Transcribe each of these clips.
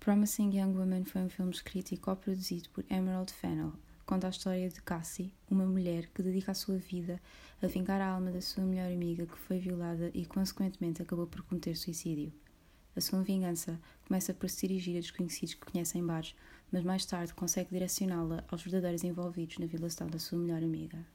Promising Young Woman foi um filme escrito e co-produzido por Emerald Fennell. Conta a história de Cassie, uma mulher que dedica a sua vida a vingar a alma da sua melhor amiga que foi violada e, consequentemente, acabou por cometer suicídio. A sua vingança começa por se dirigir a desconhecidos que conhecem bares, mas mais tarde consegue direcioná-la aos verdadeiros envolvidos na violação da sua melhor amiga.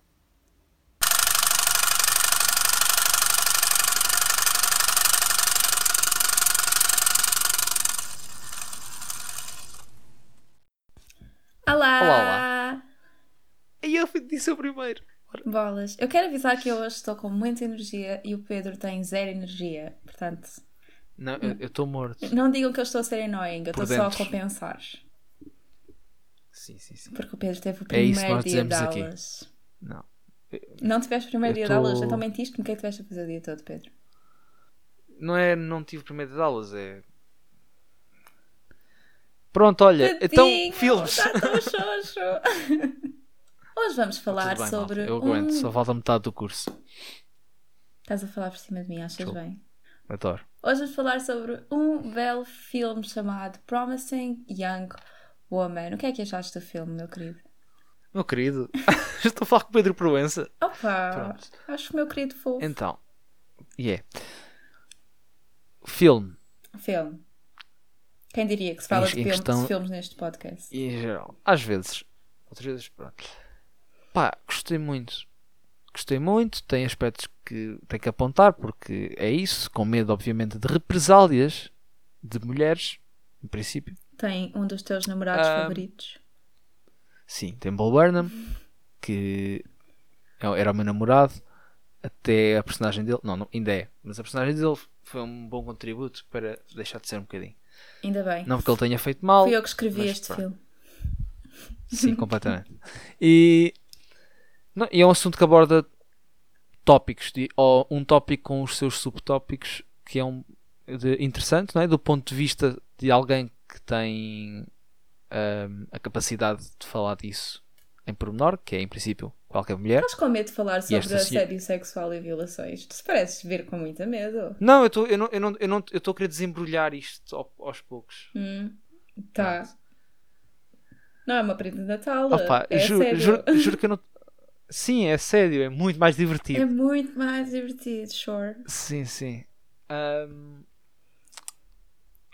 Olá! Olá, olá. E eu disse o primeiro. Ora, Bolas. Eu quero avisar que eu hoje estou com muita energia e o Pedro tem zero energia. Portanto, Não, eu eu estou morto. não digam que eu estou a ser annoying, eu estou só a compensar. Sim, sim, sim. Porque o Pedro teve o É primeiro nós dia de aqui. aulas. Não. Não tiveste o primeiro Eu dia de aulas, tô- então mentiste-me. O que é que tiveste a fazer o dia todo, Pedro? Não é não tive primeiro de aulas, é. Pronto, olha, então, Tadinho, filmes. Tão xoxo. Hoje vamos falar bem, sobre. malta, Eu aguento, um... só falta metade do curso. Estás a falar por cima de mim, achas Desculpa. bem? Adoro. Hoje vamos falar sobre um belo filme chamado Promising Young Woman. O que é que achaste do filme, meu querido? Meu querido, estou a falar com o Pedro Proença. Opa! Pronto. Acho que o meu querido fofo. Então, e é. Filme, Filme. Quem diria que se fala de, filme- questão- de filmes neste podcast? e em geral, às vezes, outras vezes, pronto. Pá, gostei muito. Gostei muito, tem aspectos que tem que apontar, porque é isso, com medo, obviamente, de represálias de mulheres, em princípio. Tem um dos teus namorados Ah, favoritos. Sim, tem Bo Burnham, que é- era o meu namorado, até a personagem dele, não, não, ainda é, mas a personagem dele foi um bom contributo para deixar de ser um bocadinho. Ainda bem. Não porque ele tenha feito mal, Fui eu que escrevi mas este pronto. filme. Sim, completamente. E, não, e é um assunto que aborda tópicos, de, ou um tópico com os seus subtópicos, que é um, de- interessante, não é? Do ponto de vista de alguém que tem ahm, a capacidade de falar disso em pormenor, que é em princípio qualquer mulher. Estás com medo de falar sobre se- assédio sexual e violações? Tu pareces ver com muita medo. Não, eu estou eu não, eu não, eu não, eu a querer desembrulhar isto ao- aos poucos. Hum, tá. Não é uma prenda de Natal. Opa, é ju- sério. juro, juro que eu não. Sim, é sério, é muito mais divertido. É muito mais divertido, sure. Sim, sim. Ahm,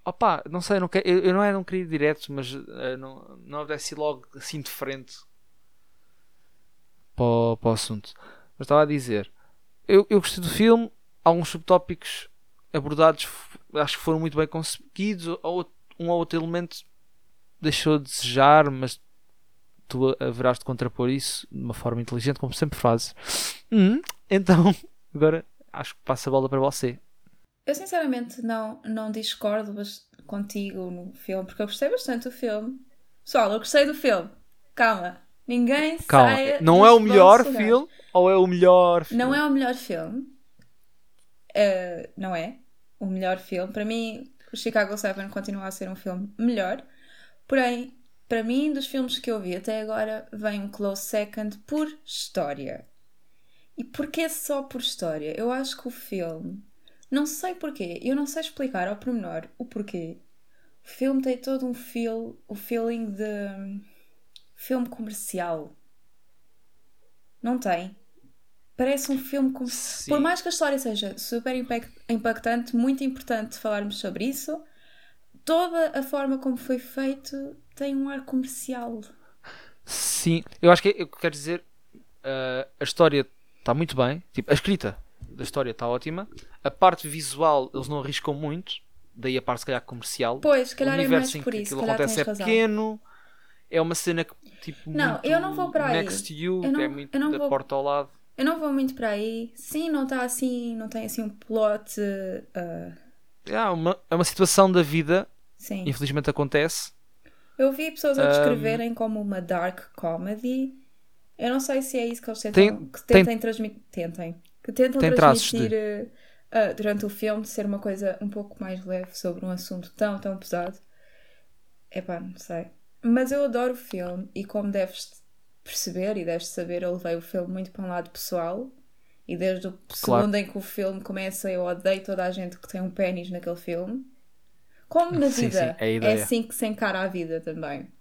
Opa, não sei, eu não, quero, eu, eu não é não queria ir direto, mas eh, não, não desce logo assim de frente para o, para o assunto. Mas estava a dizer, eu, eu gostei do filme, alguns subtópicos abordados acho que foram muito bem conseguidos, um ou outro elemento deixou de desejar, mas tu haverás de contrapor isso de uma forma inteligente, como sempre fazes. Hum, então, agora acho que passa a bola para você. Eu sinceramente não, não discordo contigo no filme, porque eu gostei bastante do filme. Pessoal, eu gostei do filme. Calma. Ninguém Calma, saia não é o melhor filme ou é o melhor filme? Não é o melhor filme. Uh, não é o melhor filme. Para mim, o Chicago 7 continua a ser um filme melhor. Porém, para mim, dos filmes que eu vi até agora, vem um close second por história. E porquê só por história? Eu acho que o filme. Não sei porquê. Eu não sei explicar ao pormenor o porquê. O filme tem todo um feel, o feeling de filme comercial. Não tem. Parece um filme. Por mais que a história seja super impact- impactante, muito importante falarmos sobre isso, toda a forma como foi feito tem um ar comercial. Sim, eu acho que é, eu quero dizer ah, a história está muito bem, tipo, a escrita da história está ótima, a parte visual eles não arriscam muito, daí a parte se calhar comercial. Pois, se o calhar é universo mais em por que isso, se aquilo calhar acontece é razão. pequeno, é uma cena que tipo Não, eu não vou para aí. next you, Eu não- é muito eu não da vou- porta ao lado. Eu não vou muito para aí. Sim, não está assim, não tem assim um plot. ah, É uma, é uma situação da vida, sim. infelizmente acontece. Eu vi pessoas a descreverem como uma dark comedy. Eu não sei se é isso que eles tentam, Tem- que tem- tentem transmitir. Tentem. Que tentam Tem transmitir eh, ah, durante o filme ser uma coisa um pouco mais leve sobre um assunto tão, tão pesado. Epá, não sei. Mas eu adoro o filme e como deves perceber e deves saber, eu levei o filme muito para um lado pessoal. E desde o Claro. segundo em que o filme começa, eu odeio toda a gente que tem um pênis naquele filme. como na Sim, vida. sim, é é assim que se encara a vida também.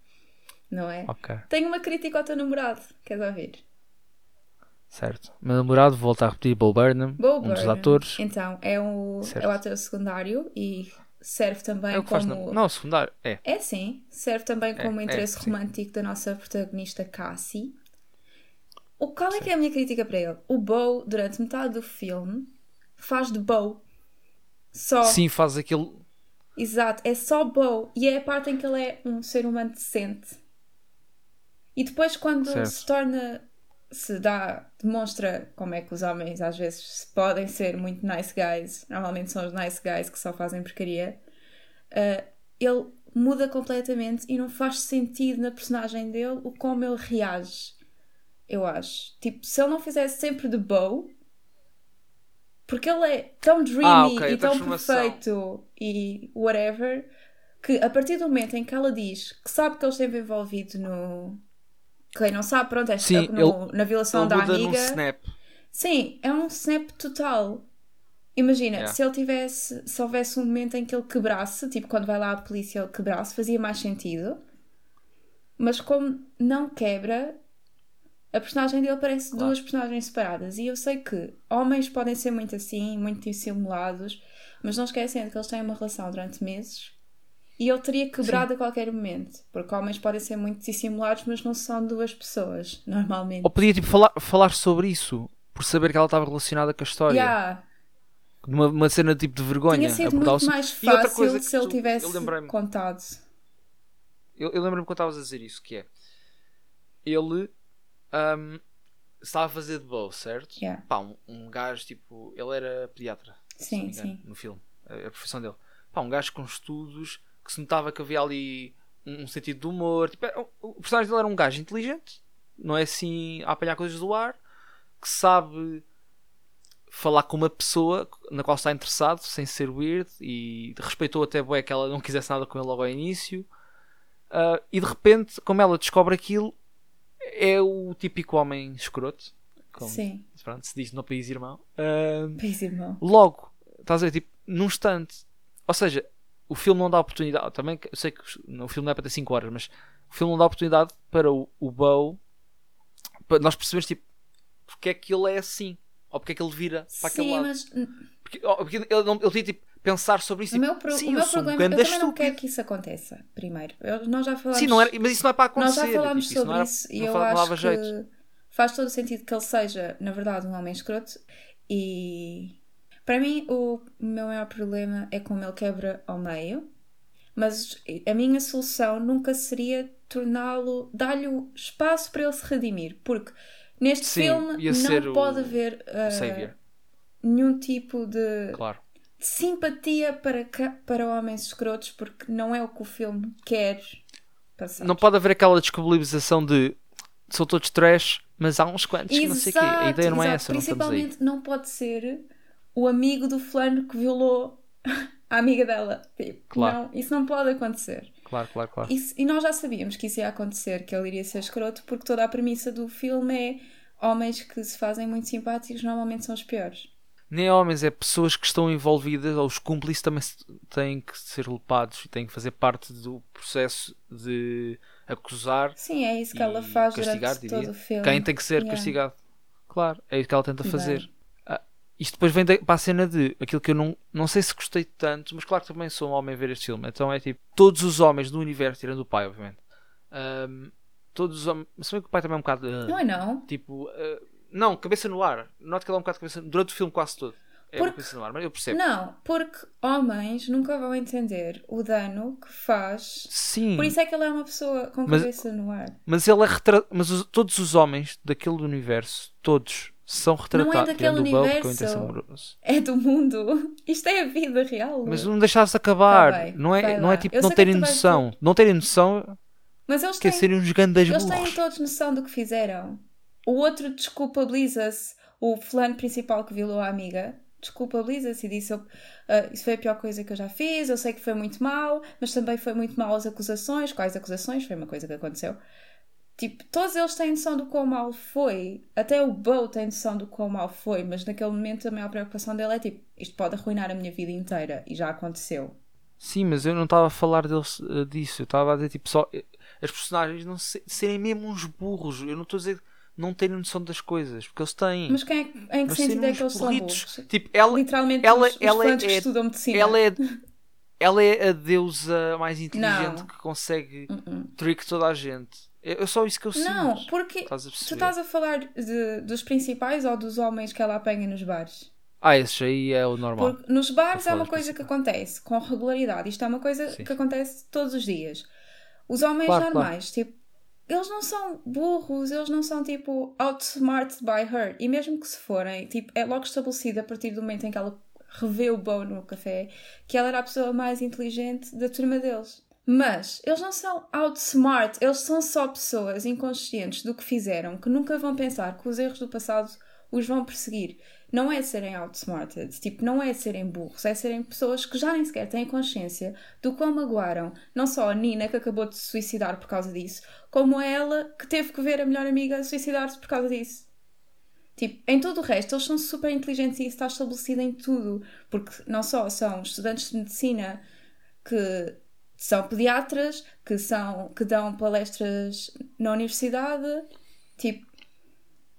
Não é? Ok, Tenho uma crítica ao teu namorado. Queres ouvir? certo. Meu namorado, volta a repetir, Bo Burnham, Bo um dos Burnham. atores. Então, é o, Certo. é o ator secundário e serve também É como. na- Não, secundário. É. É sim, serve também como é, interesse sim. romântico da nossa protagonista Cassie. O qual é que é a minha crítica para ele? O Bo, durante metade do filme, faz de Bo. Só. Sim, faz aquele. Exato, é só Bo. E é a parte em que ele é um ser humano decente. E depois, quando Certo. se torna. Se dá. Demonstra como é que os homens às vezes podem ser muito nice guys. Normalmente são os nice guys que só fazem porcaria. ah, ele muda completamente e não faz sentido na personagem dele o como ele reage. Eu acho. Tipo, se ele não fizesse sempre de Bo. Porque ele é tão dreamy Ah, ok, a e tão perfeito e whatever que a partir do momento em que ela diz que sabe que ele esteve envolvido no. Quem não sabe, pronto, é Sim, no- na violação Ele da amiga. snap. Sim, é um snap total. Imagina, Yeah. se ele tivesse, se houvesse um momento em que ele quebrasse, tipo quando vai lá a polícia ele quebrasse, fazia mais sentido. Mas como não quebra, a personagem dele parece Claro. duas personagens separadas. E eu sei que homens podem ser muito assim, muito dissimulados, mas não esquecendo que eles têm uma relação durante meses e ele teria quebrado a qualquer momento. Porque homens podem ser muito dissimulados, mas não são duas pessoas, normalmente. Ou podia tipo, falar, falar sobre isso, por saber que ela estava relacionada com a história. Yeah. Uma, uma cena tipo de vergonha. Tinha sido muito mais E outra fácil coisa que se ele tu- tivesse eu contado. Eu, eu lembro-me quando estavas a dizer isso, que é ele ahm, estava a fazer de boa, certo? Yeah. Pá, um, um gajo tipo. Ele era pediatra, se não Sim, me engano, sim. no filme, a, a profissão dele. Pá, um gajo com estudos que se notava que havia ali um, um sentido de humor. Tipo, era- o, o personagem dele era um gajo inteligente, não é assim a apanhar coisas do ar, que sabe falar com uma pessoa na qual está interessado sem ser weird e respeitou até bué que ela não quisesse nada com ele logo ao início Ah, e de repente como ela descobre aquilo é o típico homem escroto como Sim, pronto, se diz no país irmão Ah, país irmão. logo estás a ver tipo num instante ou seja o filme não dá oportunidade também que- eu sei que o filme não é para ter 5 horas mas o filme não dá oportunidade para o, o Bow para nós percebermos tipo porque é que ele é assim ou porque é que ele vira para aquele Sim, lado. mas porque, oh, porque ele, não, ele tinha tipo pensar sobre isso o tipo, meu, pro- sim, o meu problema, eu ganda também não quero que isso aconteça, primeiro. Eu- nós já falámos, sim não era, mas isso não é para nós acontecer já falámos tipo, isso sobre era- isso e eu fa- não acho que jeito. faz todo o sentido que ele seja, na verdade, um homem escroto e para mim o meu maior problema é como ele quebra ao meio, mas a minha solução nunca seria torná-lo, dar-lhe espaço para ele se redimir, porque neste Sim, filme não pode haver o ah, savior nenhum tipo de claro simpatia para, para homens escrotos porque não é o que o filme quer passar. não pode haver aquela descabilização de são todos trash mas há uns quantos que não sei o quê a ideia não é exato. essa não Principalmente não pode ser o amigo do fulano que violou a amiga dela. Tipo, Claro. não, isso não pode acontecer. claro claro claro Isso- e nós já sabíamos que isso ia acontecer, que ele iria ser escroto, porque toda a premissa do filme é homens que se fazem muito simpáticos normalmente são os piores. nem homens, é pessoas que estão envolvidas, ou os cúmplices também têm que ser culpados e têm que fazer parte do processo de acusar Sim, é isso que ela faz castigar, durante diria. todo o filme. Quem tem que ser Yeah. castigado. Claro, é isso que ela tenta fazer. bem. Isto depois vem da- para a cena de aquilo que eu não, não sei se gostei tanto, mas claro que também sou um homem a ver este filme. Então é tipo, todos os homens do universo, tirando o pai, obviamente. ahm, todos os homens. Se bem que o pai também é um bocado. ah, Não é não. Tipo, ah, não, cabeça no ar. Noto que ele é um bocado de cabeça durante o filme quase todo. É Porque- cabeça no ar, mas eu percebo. Não, porque homens nunca vão entender o dano que faz. Sim, Por isso é que ele é uma pessoa com Mas- cabeça no ar. mas ele é retra... Mas os- todos os homens daquele universo, todos, são retratados. é daquele tirando o Bob, que é o universo. É do mundo. Isto é a vida real. Mas não deixaste acabar. Tá bem, não, é, não lá. é tipo Eu não terem tu vais noção. Não terem noção Mas eles é têm, serem uns grandes eles têm burros. todos noção do que fizeram. O outro desculpabiliza-se. O fulano principal que violou a amiga desculpabiliza-se e disse: eu, "Ah, Isso foi a pior coisa que eu já fiz. Eu sei que foi muito mal, mas também foi muito mal as acusações. Quais acusações? Foi uma coisa que aconteceu. Tipo, todos eles têm noção do quão mal foi. Até o Bo tem noção do quão mal foi, mas naquele momento a maior preocupação dele é tipo: isto pode arruinar a minha vida inteira e já aconteceu. Sim, mas eu não estava a falar deles, uh, disso. Eu estava a dizer tipo só uh, as personagens não se, serem mesmo uns burros. Eu não estou a dizer não terem noção das coisas, porque eles têm. Mas quem é, em que sentido é que eles são burros? Tipo, ela, Literalmente ela, os, os ela fãs é, que estudam medicina. ela é ela é a deusa mais inteligente Não. que consegue Uh -uh. trick toda a gente. É é só isso que eu sinto. Não, porque Estás tu estás a falar de- dos principais ou dos homens que ela apanha nos bares? Ah, esse aí é o normal. Porque nos bares é uma coisa que acontece com regularidade. Isto é uma coisa Sim. que acontece todos os dias. Os homens Claro, normais, tipo, eles não são burros, eles não são tipo outsmarted by her. E mesmo que se forem, tipo, é logo estabelecido a partir do momento em que ela revê o Bo no café que ela era a pessoa mais inteligente da turma deles. Mas eles não são outsmart, eles são só pessoas inconscientes do que fizeram, que nunca vão pensar que os erros do passado os vão perseguir. Não é serem outsmarted, tipo, não é serem burros, é serem pessoas que já nem sequer têm consciência do quão magoaram não só a Nina, que acabou de se suicidar por causa disso, como ela, que teve que ver a melhor amiga suicidar-se por causa disso. Tipo, em todo o resto, eles são super inteligentes e isso está estabelecido em tudo. Porque não só são estudantes de medicina que são pediatras, que, são, que dão palestras na universidade. Tipo,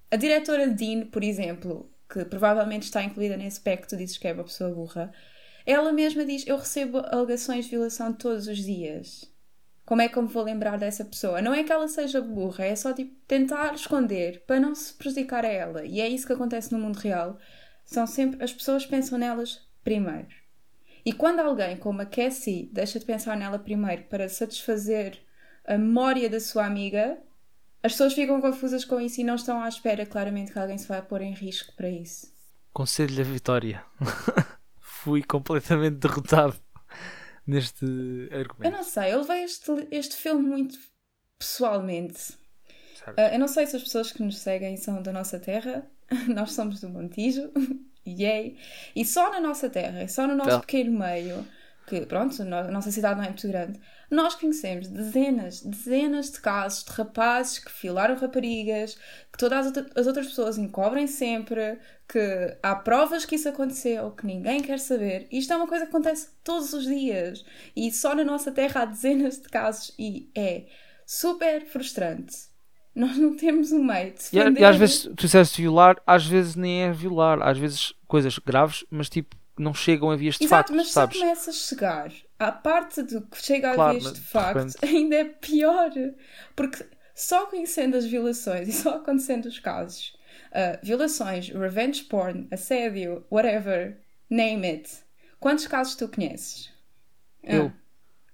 a diretora Dean, por exemplo, que provavelmente está incluída nesse pack que tu dizes que é uma pessoa burra, ela mesma diz: Eu recebo alegações de violação todos os dias. Como é que eu me vou lembrar dessa pessoa? Não é que ela seja burra, é só tipo tentar esconder para não se prejudicar a ela. E é isso que acontece no mundo real. São sempre as pessoas pensam nelas primeiro. E quando alguém como a Cassie deixa de pensar nela primeiro para satisfazer a memória da sua amiga, as pessoas ficam confusas com isso e não estão à espera claramente que alguém se vai pôr em risco para isso. Conselho da vitória. Fui completamente derrotado neste Eu argumento. não sei, eu levei este, este filme muito pessoalmente. Ah, eu não sei se as pessoas que nos seguem são da nossa terra, nós somos do Montijo, yay! E só na nossa terra, só no nosso Tá. pequeno meio, que pronto, a nossa cidade não é muito grande, nós conhecemos dezenas, dezenas de casos de rapazes que filaram raparigas, que todas as outras pessoas encobrem sempre, que há provas que isso aconteceu, que ninguém quer saber. Isto é uma coisa que acontece todos os dias. E só na nossa terra há dezenas de casos e é super frustrante. Nnós não temos um meio de E, a- defender. e às vezes tu disseste violar, às vezes nem é violar, às vezes coisas graves, mas tipo não chegam a vias de Exato, facto, mas se sabes? começas a chegar à parte do que chega a Claro, vez mas de facto, ainda é pior. Porque só conhecendo as violações e só acontecendo os casos, ah, violações, revenge porn, assédio, whatever, name it. Quantos casos tu conheces? Eu.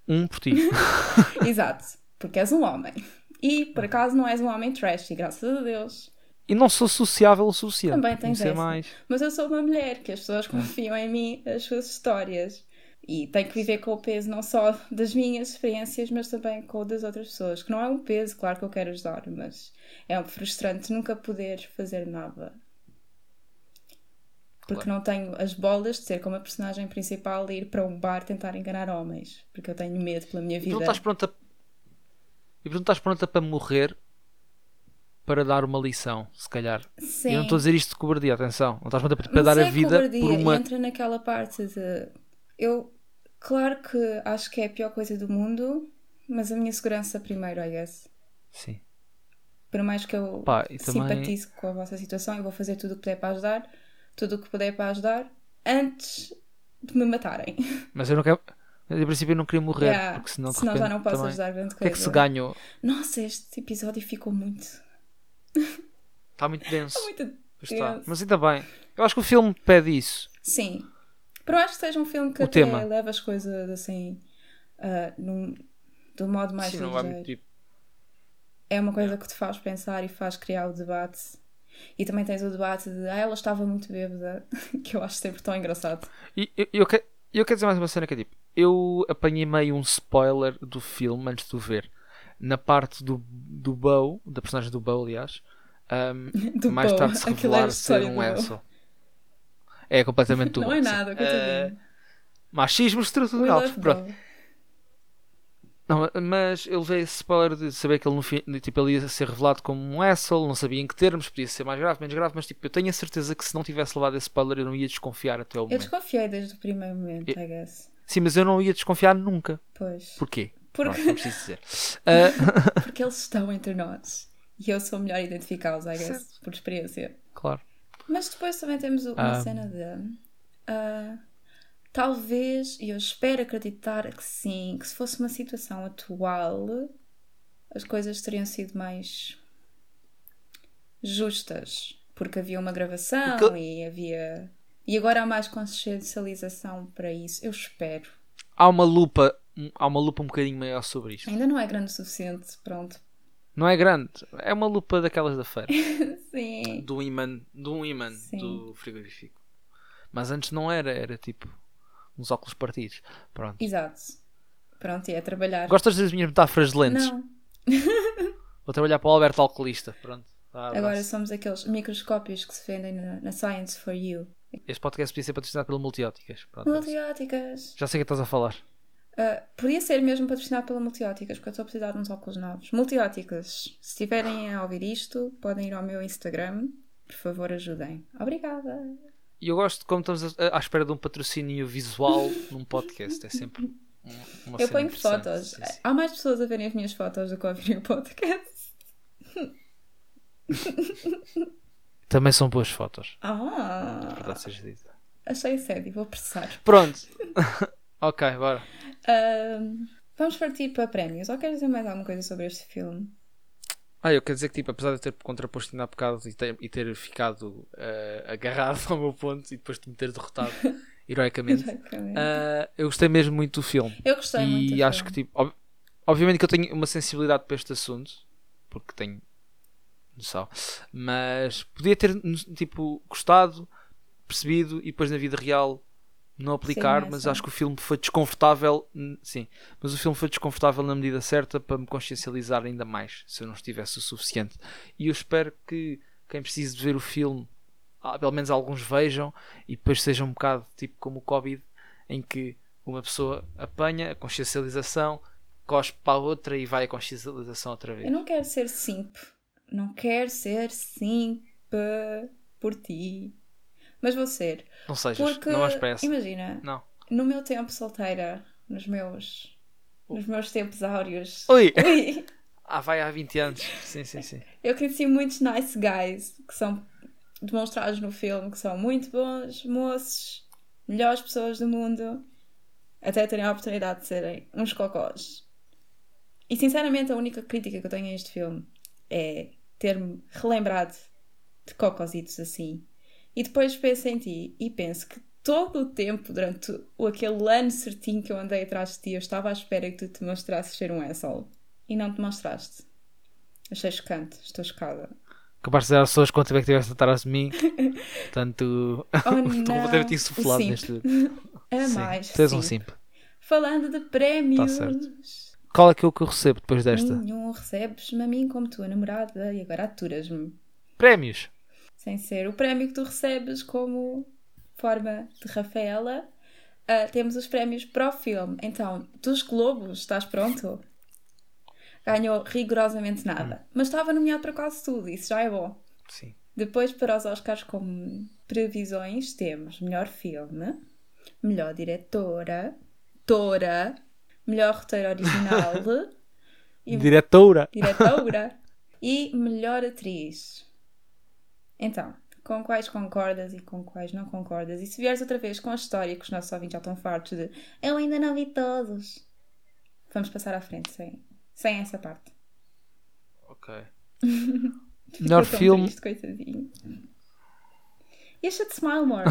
Um por ti. Ah, exato, porque és um homem. E por acaso não és um homem trash, e graças a Deus. E não sou sociável o suficiente. Também tens conhecer essa. mais. Mas eu sou uma mulher, que as pessoas confiam em mim, as suas histórias. E tenho que viver com o peso não só das minhas experiências, mas também com o das outras pessoas. Que não é um peso, claro que eu quero ajudar, mas é um frustrante nunca poder fazer nada. Porque Claro. não tenho as bolas de ser como a personagem principal e ir para um bar tentar enganar homens. Porque eu tenho medo pela minha E tu vida. não estás pronta. E não estás pronta para morrer para dar uma lição, se calhar. Sim. Eu não estou a dizer isto de cobardia, atenção. Não estás pronta para Mas dar é a vida cobardia por uma. entra naquela parte de eu claro que acho que é a pior coisa do mundo mas a minha segurança primeiro I guess Sim. por mais que eu Pá, e também- simpatize com a vossa situação eu vou fazer tudo o que puder para ajudar tudo o que puder para ajudar antes de me matarem Mas eu não quero. Mas, em princípio eu não queria morrer, Yeah, porque senão senão já repente não posso também- ajudar grande O coisa que é que se ganhou? nossa este episódio ficou muito Está muito denso. muito está. denso. Mas ainda bem. Eu acho que o filme pede isso. Sim. Pero acho que seja um filme que O até tema. leva as coisas assim ah, num, de um modo mais Sim, não vai muito tipo. É uma coisa que te faz pensar e faz criar o debate. E também tens o debate de ah, ela estava muito bêbada, que eu acho sempre tão engraçado. E eu, eu, que- eu quero dizer mais uma cena que é tipo. Eu apanhei meio um spoiler do filme antes de o ver. Na parte do, do Bow, da personagem do Bow, aliás. Do mais Bo, tarde se é revelar ser um. Ansel. É completamente do Não é nada, coitadinho. machismo estrutural. Pronto. Bo. Não, mas eu levei esse spoiler de saber que ele, no fim, tipo, ele ia ser revelado como um asshole, não sabia em que termos, podia ser mais grave, menos grave, mas tipo, eu tenho a certeza que se não tivesse levado esse spoiler eu não ia desconfiar até o Eu momento. desconfiei desde o primeiro momento, Eu- I guess. Sim, mas eu não ia desconfiar nunca. Pois. Porquê? Porque, Pronto, preciso dizer. Ah, porque eles estão entre nós. E eu sou melhor a identificá-los, I guess, por experiência. claro. Mas depois também temos uma Ah. cena de. ah, talvez, e eu espero acreditar que sim, que se fosse uma situação atual, as coisas teriam sido mais justas. Porque havia uma gravação Porque- e havia. E agora há mais consciencialização para isso. Eu espero. Há uma lupa, há uma lupa um bocadinho maior sobre isto. Ainda não é grande o suficiente, pronto. Não é grande, é uma lupa daquelas da feira. Sim. do imã, um imã do frigorífico. Mas antes não era, era tipo uns óculos partidos. Pronto. Exato. Pronto, e é trabalhar. Gostas das minhas metáforas de lentes? Não, Vou trabalhar para o Alberto Alcoolista. Pronto. Vá, agora somos aqueles microscópios que se vendem na, na Science for You. Este podcast podia ser patrocinado pelo Multióticas. Pronto. Multióticas. Já sei o que estás a falar. Ah, podia ser mesmo patrocinado pela Multióticas, porque eu estou a precisar de uns óculos novos. Multióticas, se estiverem a ouvir isto, podem ir ao meu Instagram. Por favor, ajudem. Obrigada. E eu gosto de como estamos à espera de um patrocínio visual num podcast. É sempre um- uma eu ponho fotos. Sim, sim. Há mais pessoas a verem as minhas fotos do que a ouvirem o podcast. Também são boas fotos. Ah, Verdade seja dita. achei sério, vou processar. Pronto. ok, bora. Ahm, vamos partir para prémios. Ou queres dizer mais alguma coisa sobre este filme? Ah, eu quero dizer que, tipo, apesar de eu ter contraposto ainda há bocado e ter, e ter ficado eh, agarrado ao meu ponto e depois de me ter derrotado heroicamente, Exatamente. ah, eu gostei mesmo muito do filme. eu gostei muito. e acho filme. que, tipo, ob- obviamente que eu tenho uma sensibilidade para este assunto, porque tenho noção, mas podia ter, tipo, gostado, percebido e depois na vida real não aplicar, Sim, mas essa. acho que o filme foi desconfortável, sim, mas o filme foi desconfortável na medida certa para me consciencializar ainda mais, se eu não estivesse o suficiente. E eu espero que quem precise de ver o filme, ah, pelo menos alguns vejam e depois seja um bocado tipo como o Covid, em que uma pessoa apanha a consciencialização, cospe para a outra e vai a consciencialização outra vez. Eu não quero ser simp. Não quero ser simp por ti. Mas vou ser. Não sejas, Porque, não para essa. imagina, Não. no meu tempo solteira, nos meus, nos meus tempos áureos, Ui! ui, Ah, vai há 20 anos. Sim, sim, sim. eu conheci muitos nice guys que são demonstrados no filme, que são muito bons moços, melhores pessoas do mundo, até terem a oportunidade de serem uns cocós. E sinceramente, a única crítica que eu tenho a este filme é ter-me relembrado de cocositos assim. E depois penso em ti e penso que todo o tempo, durante o- aquele ano certinho que eu andei atrás de ti, eu estava à espera que tu te mostrasses ser um asshole. E não te mostraste. Achei chocante, estou chocada. Capaz de dizer às pessoas quanto é que estiveste atrás de mim. Portanto, Oh, estou ter-te insuflado neste. Sim, mais. Tu és um sim. simp. Falando de prémios. Tá certo. Qual é que é o que eu recebo depois desta? Nenhum recebes-me a mim como tua namorada e agora aturas-me. Prémios. Sem ser o prémio que tu recebes como forma de Rafaela. ah, temos os prémios para o filme. Então, dos Globos, estás pronto? Ganhou rigorosamente nada. Mas estava nomeado para quase tudo, isso já é bom. Sim. Depois, para os Oscars, como previsões, temos melhor filme, melhor diretora, tora, melhor roteiro original, e Diretora. diretora e melhor atriz. Então, com quais concordas e com quais não concordas? E se vieres outra vez com a história que os nossos ouvintes já estão fartos de eu ainda não vi todos, vamos passar à frente sem, sem essa parte. Ok. Melhor filme. Triste, coitadinho. You should smile more.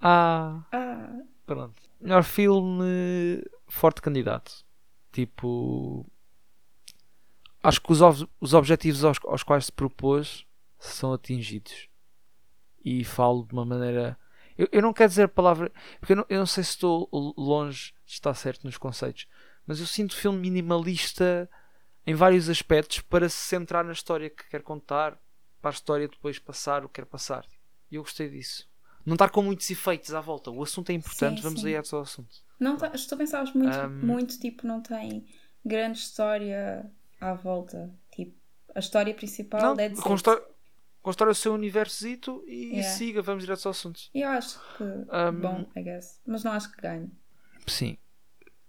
Ah, ah, pronto. Melhor filme. Forte candidato. Tipo. Acho que os, os objetivos aos, aos quais se propôs são atingidos. E falo de uma maneira. Eu, eu não quero dizer a palavra. Porque eu não, eu não sei se estou longe de estar certo nos conceitos. Mas eu sinto o filme minimalista em vários aspectos para se centrar na história que quer contar, para a história depois passar o que quer passar. E eu gostei disso. Não estar com muitos efeitos à volta. O assunto é importante, Sim, vamos sim. aí ao assunto. não tá, estou a pensar muito, Um, muito, tipo, não tem grande história à volta. Tipo, a história principal Não, é de constrói, constrói o seu universozito e Yeah. siga, vamos direto ao assunto. E eu acho que Um, bom, I guess. Mas não acho que ganhe. Sim.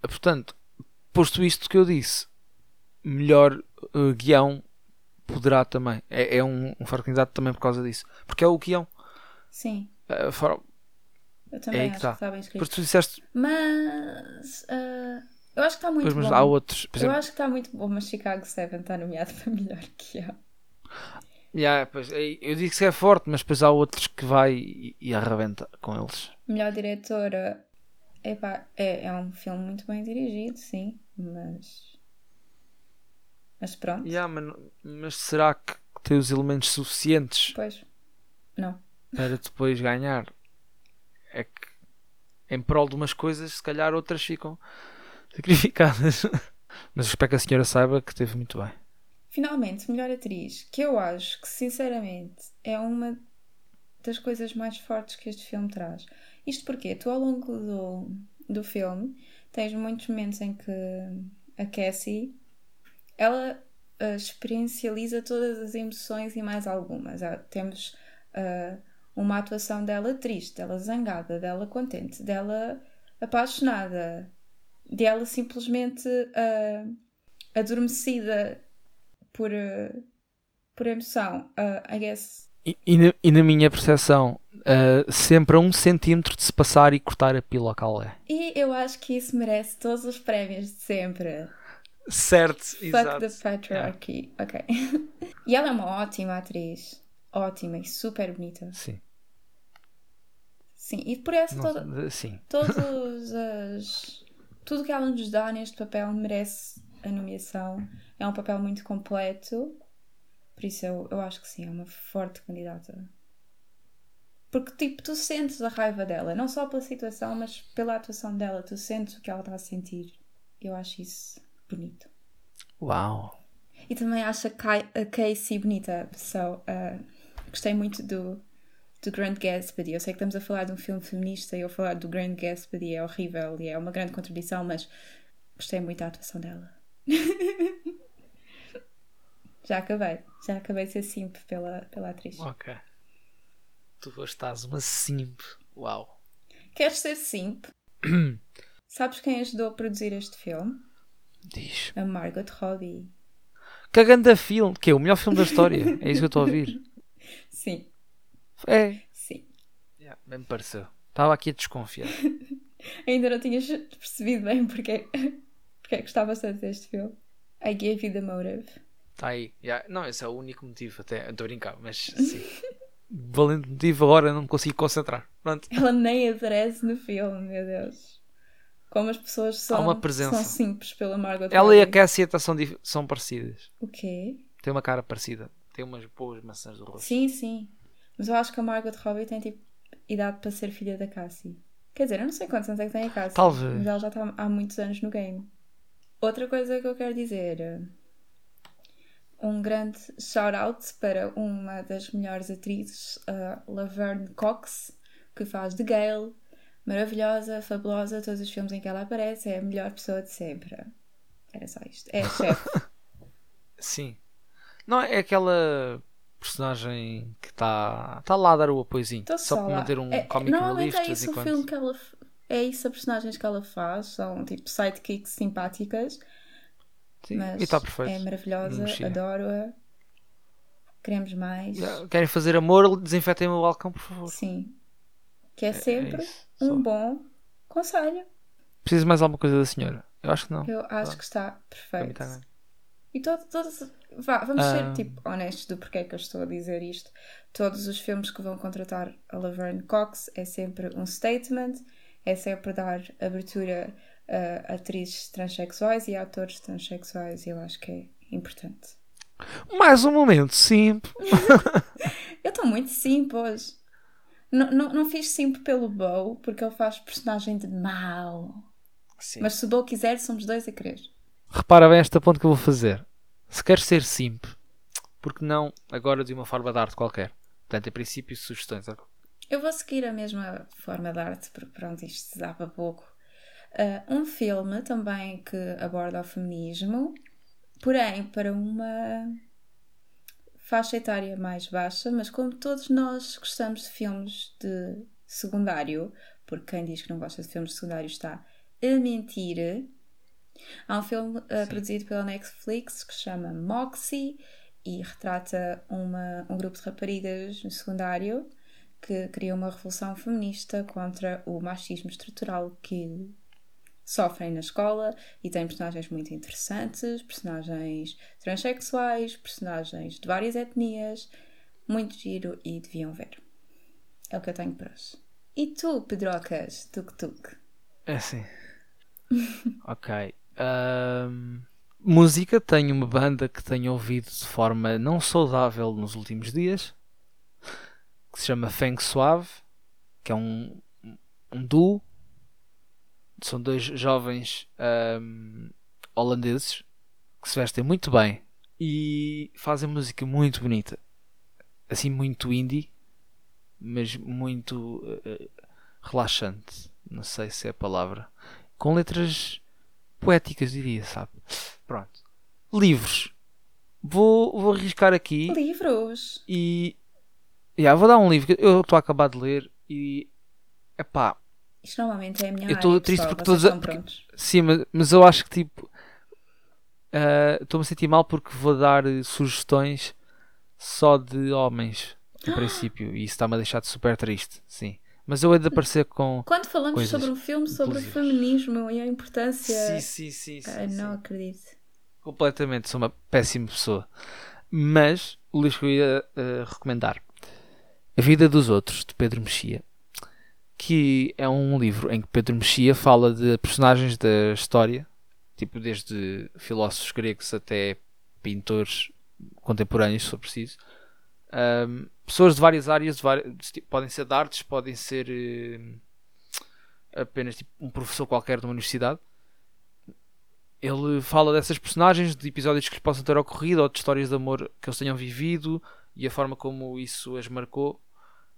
Portanto, posto isto que eu disse, melhor uh, guião poderá também. É, é um, um forte candidato também por causa disso. Porque é o guião. Sim. Uh, for... Eu também É que acho tá. que está bem escrito. Porque tu disseste. Mas ah, eu acho que está muito Pois, mas bom. há outros. Por Eu exemplo, acho que está muito bom, mas Chicago 7 está nomeado para melhor que eu. yeah, pois, é- eu digo que é forte, mas depois há outros que vai e, e arrebenta com eles. Melhor diretora. Epá, é, é um filme muito bem dirigido, sim, mas. Mas pronto. Yeah, mas, mas será que tem os elementos suficientes Pois. Não. Para depois ganhar? É que em prol de umas coisas, se calhar outras ficam sacrificadas. Mas espero que a senhora saiba que teve muito bem. Finalmente, melhor atriz, que eu acho que sinceramente é uma das coisas mais fortes que este filme traz. Isto porque tu ao longo do, do filme tens muitos momentos em que a Cassie ela ah, experiencializa todas as emoções e mais algumas. Ah, temos ah, uma atuação dela triste, dela zangada, dela contente, dela apaixonada, dela simplesmente ah, adormecida por, ah, por emoção. Ah, I guess. E, e na, e na minha percepção, sempre a um centímetro de se passar e cortar a pila ao calé. E eu acho que isso merece todos os prémios de sempre. Certo, Fuck the patriarchy. Ok. e ela é uma ótima atriz. Ótima e super bonita. Sim. Sim, e por essa toda, sim. todas as. Tudo que ela nos dá neste papel merece a nomeação. É um papel muito completo. Por isso eu, eu acho que sim, é uma forte candidata. Porque, tipo, tu sentes a raiva dela, não só pela situação, mas pela atuação dela. Tu sentes o que ela está a sentir. Eu acho isso bonito. Uau. E também acho a, Casey bonita. So, uh, gostei muito do, do Grand Gatsby. Eu sei que estamos a falar de um filme feminista e eu falar do Grand Gatsby é horrível e é uma grande contribuição, mas gostei muito da atuação dela. já acabei. Já acabei de ser simp pela, pela atriz. Ok. Tu estás uma simp. Uau. Queres ser simp? Sabes quem ajudou a produzir este filme? Diz. A Margot Robbie. Caganda filme. Que é o melhor filme da história. É isso que eu estou a ouvir. Sim, É. sim. Yeah, bem me pareceu. Estava aqui a desconfiar. Ainda não tinhas percebido bem porque, porque é que gostavas tanto deste filme. I gave you the motive. Está aí. Yeah. Não, esse é o único motivo. Até estou a brincar, mas sim. Valente motivo, agora não me consigo concentrar. Pronto. Ela nem aparece no filme, meu Deus. Como as pessoas são, uma presença. são simples pela Margot Ela e a. Cassie são, são parecidas. O quê? Tem uma cara parecida. Tem umas boas maçãs do rosto. Sim, sim. Mas eu acho que a Margot Robbie tem tipo idade para ser filha da Cassie. Quer dizer, eu não sei quantos anos é que tem a Cassie. Talvez. Mas ela já está há muitos anos no game. Outra coisa que eu quero dizer. eh, Um grande shout-out para uma das melhores atrizes, a Laverne Cox, que faz de Gale. Maravilhosa, fabulosa, todos os filmes em que ela aparece, é a melhor pessoa de sempre. Era só isto. É chefe. Sim. Não, é aquela personagem que está tá lá a dar o apoiozinho. Tô Só para manter um É- Normalmente relief é isso o filme que ela. É isso a personagens que ela faz. São tipo sidekicks simpáticas. Sim, Mas e está perfeito. é maravilhosa, adoro-a. Queremos mais. Querem fazer amor? Desinfetem o balcão, por favor. Sim. Que é sempre isso, um bom conselho. Precisa mais alguma coisa da senhora? Eu acho que não. Eu acho Pronto. que está mim perfeito. E todo, todos. Vá, vamos Ah. ser tipo honestos do porquê que eu estou a dizer isto. Todos os filmes que vão contratar a Laverne Cox é sempre um statement, é sempre dar abertura a atrizes transexuais e a atores transexuais, e eu acho que é importante. Mais um momento, sim. Eu estou muito simples. Não, não, não fiz simp pelo Bo, porque ele faz personagem de mau. Sim. Mas se o Bo quiser, somos dois a querer. Repara bem esta ponto que eu vou fazer. Se queres ser simp, porque não agora de uma forma de arte qualquer? Portanto, em princípio, sugestões. Eu vou seguir a mesma forma de arte, porque pronto, isto dá para pouco. Ah, um filme também que aborda o feminismo, porém para uma faixa etária mais baixa, mas como todos nós gostamos de filmes de secundário, porque quem diz que não gosta de filmes de secundário está a mentir. Há um filme uh, produzido pela Netflix que se chama Moxie e retrata uma, um grupo de raparigas no secundário que cria uma revolução feminista contra o machismo estrutural que sofrem na escola e tem personagens muito interessantes, personagens transexuais, personagens de várias etnias, muito giro e deviam ver. É o que eu tenho para hoje. E tu, Pedrocas, tuk-tuk? É assim. ok. Música, tenho uma banda que tenho ouvido de forma não saudável nos últimos dias que se chama Feng Suave, que é um, um duo. São dois jovens um, holandeses que se vestem muito bem e fazem música muito bonita. Assim, muito indie, mas muito uh, relaxante. Não sei se é a palavra. Com letras poéticas, diria, sabe? Pronto. Livros. Vou, vou arriscar aqui. Livros. E Yeah, vou dar um livro que eu estou a acabar de ler e. Epá. Isto normalmente é a minha eu estou triste porque todos. Sim, mas, mas eu acho que tipo. Uh, Estou-me a sentir mal porque vou dar uh, sugestões só de homens, no princípio, e isso está-me a deixar super triste, sim. Mas eu hei de aparecer com. Quando falamos sobre um filme sobre o feminismo e a importância. Sim, sim, sim. sim, uh, não acredito. Completamente, sou uma péssima pessoa. Mas o livro que eu ia uh, recomendar a Vida dos Outros, de Pedro Mexia, que é um livro em que Pedro Mexia fala de personagens da história, tipo desde filósofos gregos até pintores contemporâneos, se for preciso. Um, pessoas de várias áreas, de várias, tipo, podem ser de artes, podem ser uh, apenas tipo, um professor qualquer de uma universidade. Ele fala dessas personagens, de episódios que lhes possam ter ocorrido ou de histórias de amor que eles tenham vivido e a forma como isso as marcou.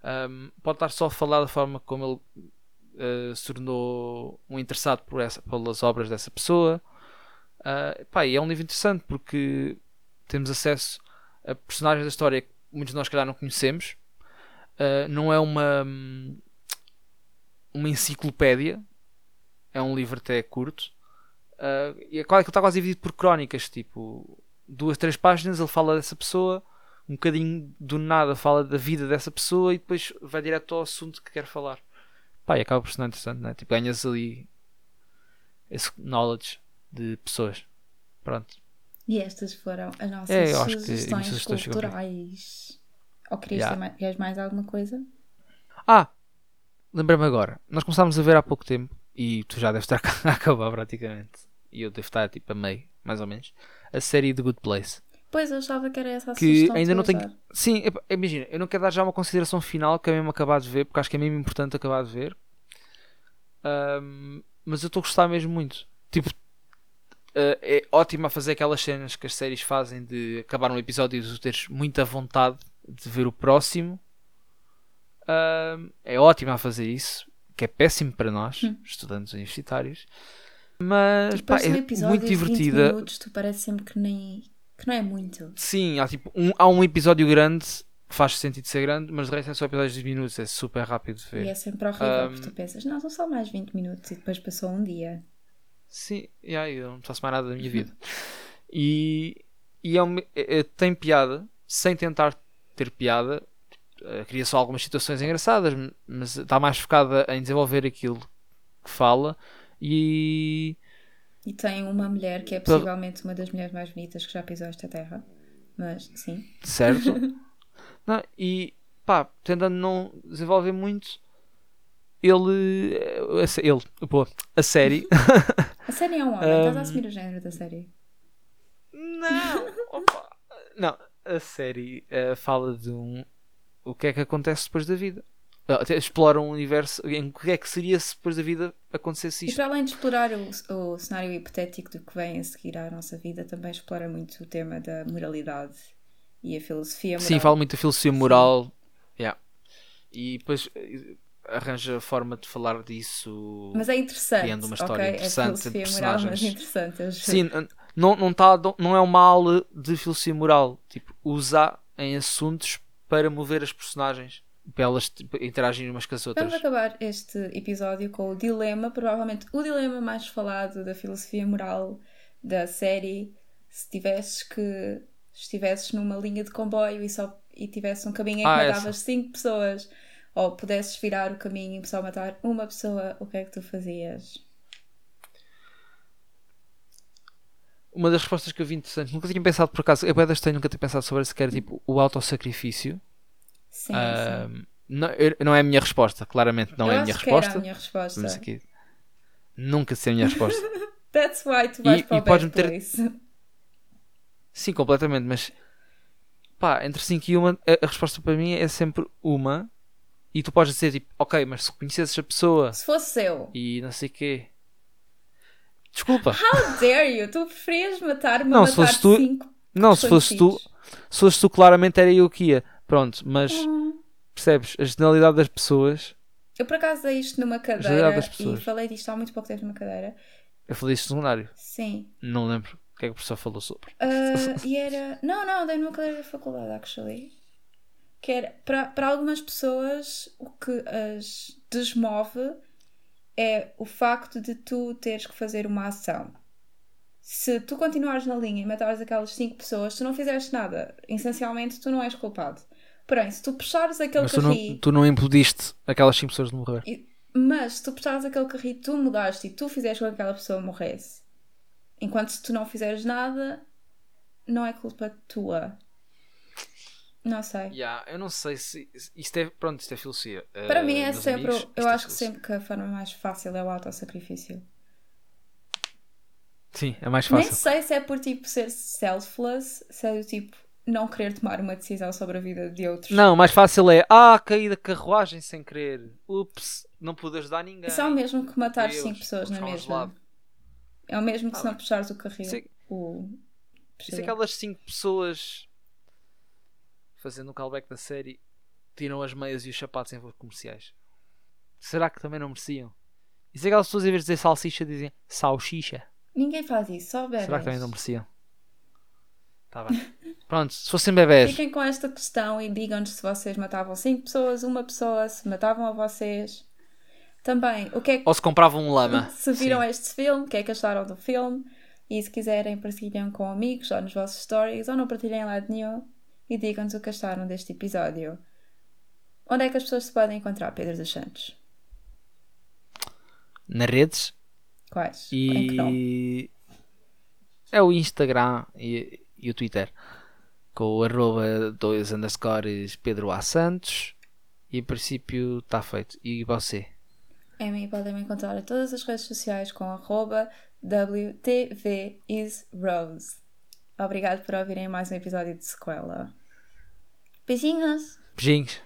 Um, pode estar só a falar da forma como ele uh, se tornou um interessado por essa, pelas obras dessa pessoa. Uh, pá, é um livro interessante porque temos acesso a personagens da história que muitos de nós, calhar, não conhecemos. Uh, não é uma, uma enciclopédia, é um livro até curto. Uh, e é quase, está quase dividido por crónicas, tipo duas, três páginas. Ele fala dessa pessoa um bocadinho do nada fala da vida dessa pessoa e depois vai direto ao assunto que quer falar. Pá, e acaba por ser interessante, né? Tipo, ganhas ali esse knowledge de pessoas. Pronto. E estas foram as nossas é, sugestões culturais. Ou querias yeah. mais, queres mais alguma coisa? Ah, lembrei-me agora. Nós começámos a ver há pouco tempo e tu já deves estar a acabar praticamente. E eu devo estar tipo a meio, mais ou menos. A série The Good Place. Pois, eu achava que era essa a que ainda não tenho. Sim, imagina, eu não quero dar já uma consideração final que é mesmo acabar de ver, porque acho que é mesmo importante acabar de ver. Um, mas eu estou a gostar mesmo muito. Tipo, uh, é ótimo a fazer aquelas cenas que as séries fazem de acabar um episódio e tu teres muita vontade de ver o próximo. Um, é ótimo a fazer isso, que é péssimo para nós, hum. estudantes universitários. Mas pá, é muito divertida. Minutos, tu parece sempre que nem que não é muito. Sim, há, tipo, um, há um episódio grande que faz sentido ser grande, mas de resto é só episódios de 20 minutos, é super rápido de ver. E é sempre horrível, um, porque tu pensas, não, são só mais 20 minutos e depois passou um dia. Sim, yeah, eu não faço mais nada da minha vida. e e é, um, é, é, tem piada, sem tentar ter piada, eh, cria só algumas situações engraçadas, mas está mais focada em desenvolver aquilo que fala e e tem uma mulher que é possivelmente uma das mulheres mais bonitas que já pisou esta terra. Mas sim. Certo. não, e pá, tentando não desenvolver muito, ele. Ele, pô, a série. a série é um homem, um, estás a assumir o género da série? Não! Opa. Não, a série uh, fala de um. O que é que acontece depois da vida? até exploram um universo em que é que seria se depois da vida acontecesse isto. E para além de explorar o, o cenário hipotético do que vem a seguir à nossa vida, também explora muito o tema da moralidade e a filosofia moral. Sim, fala muito da filosofia moral. Yeah. E depois eh, arranja forma de falar disso. Mas é interessante. Criando uma história okay? interessante. É filosofia moral, mas interessante. Sim, não, não, tá, não é um mal de filosofia moral. Tipo, usar em assuntos para mover as personagens para elas tipo, interagirem umas com as outras. Vamos acabar este episódio com o dilema, provavelmente o dilema mais falado da filosofia moral da série. Se tivesses que estivesses numa linha de comboio e só e tivesse um caminho em que Ah, matavas cinco pessoas, ou pudesses virar o caminho e só matar uma pessoa, o que é que tu fazias? Uma das respostas que eu vi interessante, nunca tinha pensado por acaso, é bem estranho nunca ter pensado sobre isso, que era tipo o autossacrifício. Sim, Ah, sim. não, eu- não é a minha resposta, claramente não Eu é a minha que era resposta. a minha resposta. Mas aqui, nunca ser a minha resposta. That's why tu vais E- para e o podes meter- place. Sim, completamente, mas pá, entre 5 e 1, a, a resposta para mim é sempre uma. E tu podes dizer tipo, ok, mas se conhecesses a pessoa Se fosse eu, e não sei o quê. Desculpa, how dare you? Tu preferias matar-me Não, se matar tu- cinco não, se fosses tu, se fosses tu, claramente era eu que ia. Pronto, mas Hum. percebes? A generalidade das pessoas. Eu por acaso dei isto numa cadeira das e falei disto há muito pouco tempo numa cadeira. Eu falei isso no secundário. Sim. Não lembro o que é que o professor falou sobre. Ah, e era. Não, não, dei numa cadeira da faculdade, actually. Que era. Para, para algumas pessoas, o que as desmove é o facto de tu teres que fazer uma ação. Se tu continuares na linha e matares aquelas cinco pessoas, tu não fizeste nada. Essencialmente, tu não és culpado. Porém, se tu puxares aquele Mas tu não, carrinho. tu não impediste aquelas 5 pessoas de morrer. E- Mas se tu puxares aquele carrinho, tu mudaste e tu fizeste com que aquela pessoa morresse. Enquanto se tu não fizeres nada, não é culpa tua. Não sei. Yeah, eu não sei se. Isto é. Pronto, isto é filosofia. Para Uh, mim é meus sempre. amigos, eu é acho que filosofia. sempre que a forma mais fácil é o autossacrifício. Sim, é mais Nem fácil. sei se é por tipo ser selfless, se é do tipo não querer tomar uma decisão sobre a vida de outros. Não, mais fácil é. Ah, caí da carruagem sem querer. Ups, não pude ajudar ninguém. Isso é o mesmo que matar Deus, cinco pessoas vou na mesma. É o mesmo que Tá se não puxares o carrinho. Isso é- O... Se aquelas 5 pessoas fazendo o callback da série tiram as meias e os sapatos em voos comerciais? Será que também não mereciam? E se aquelas pessoas em vez de dizer salsicha dizem salsicha? Ninguém faz isso, só bebês. Será que também não mereciam? Tá bem. Pronto, se fossem bebés. Fiquem com esta questão e digam-nos se vocês matavam 5 pessoas, uma pessoa, se matavam a vocês. Também, o que é que Ou se compravam um lama. se viram Sim. este filme, o que é que acharam do filme? E se quiserem, partilhem com amigos ou nos vossos stories ou não partilhem em lado nenhum e digam-nos o que acharam deste episódio. Onde é que as pessoas se podem encontrar, Pedro dos Santos? Nas redes. Quais? Em? E é o Instagram e, e o Twitter com o arroba 2 underscores Pedro A. Santos e em princípio está feito. E você? A mim podem me encontrar em todas as redes sociais com arroba WTVisRose. Obrigado por ouvirem mais um episódio de Sequela. Beijinhos! Beijinhos.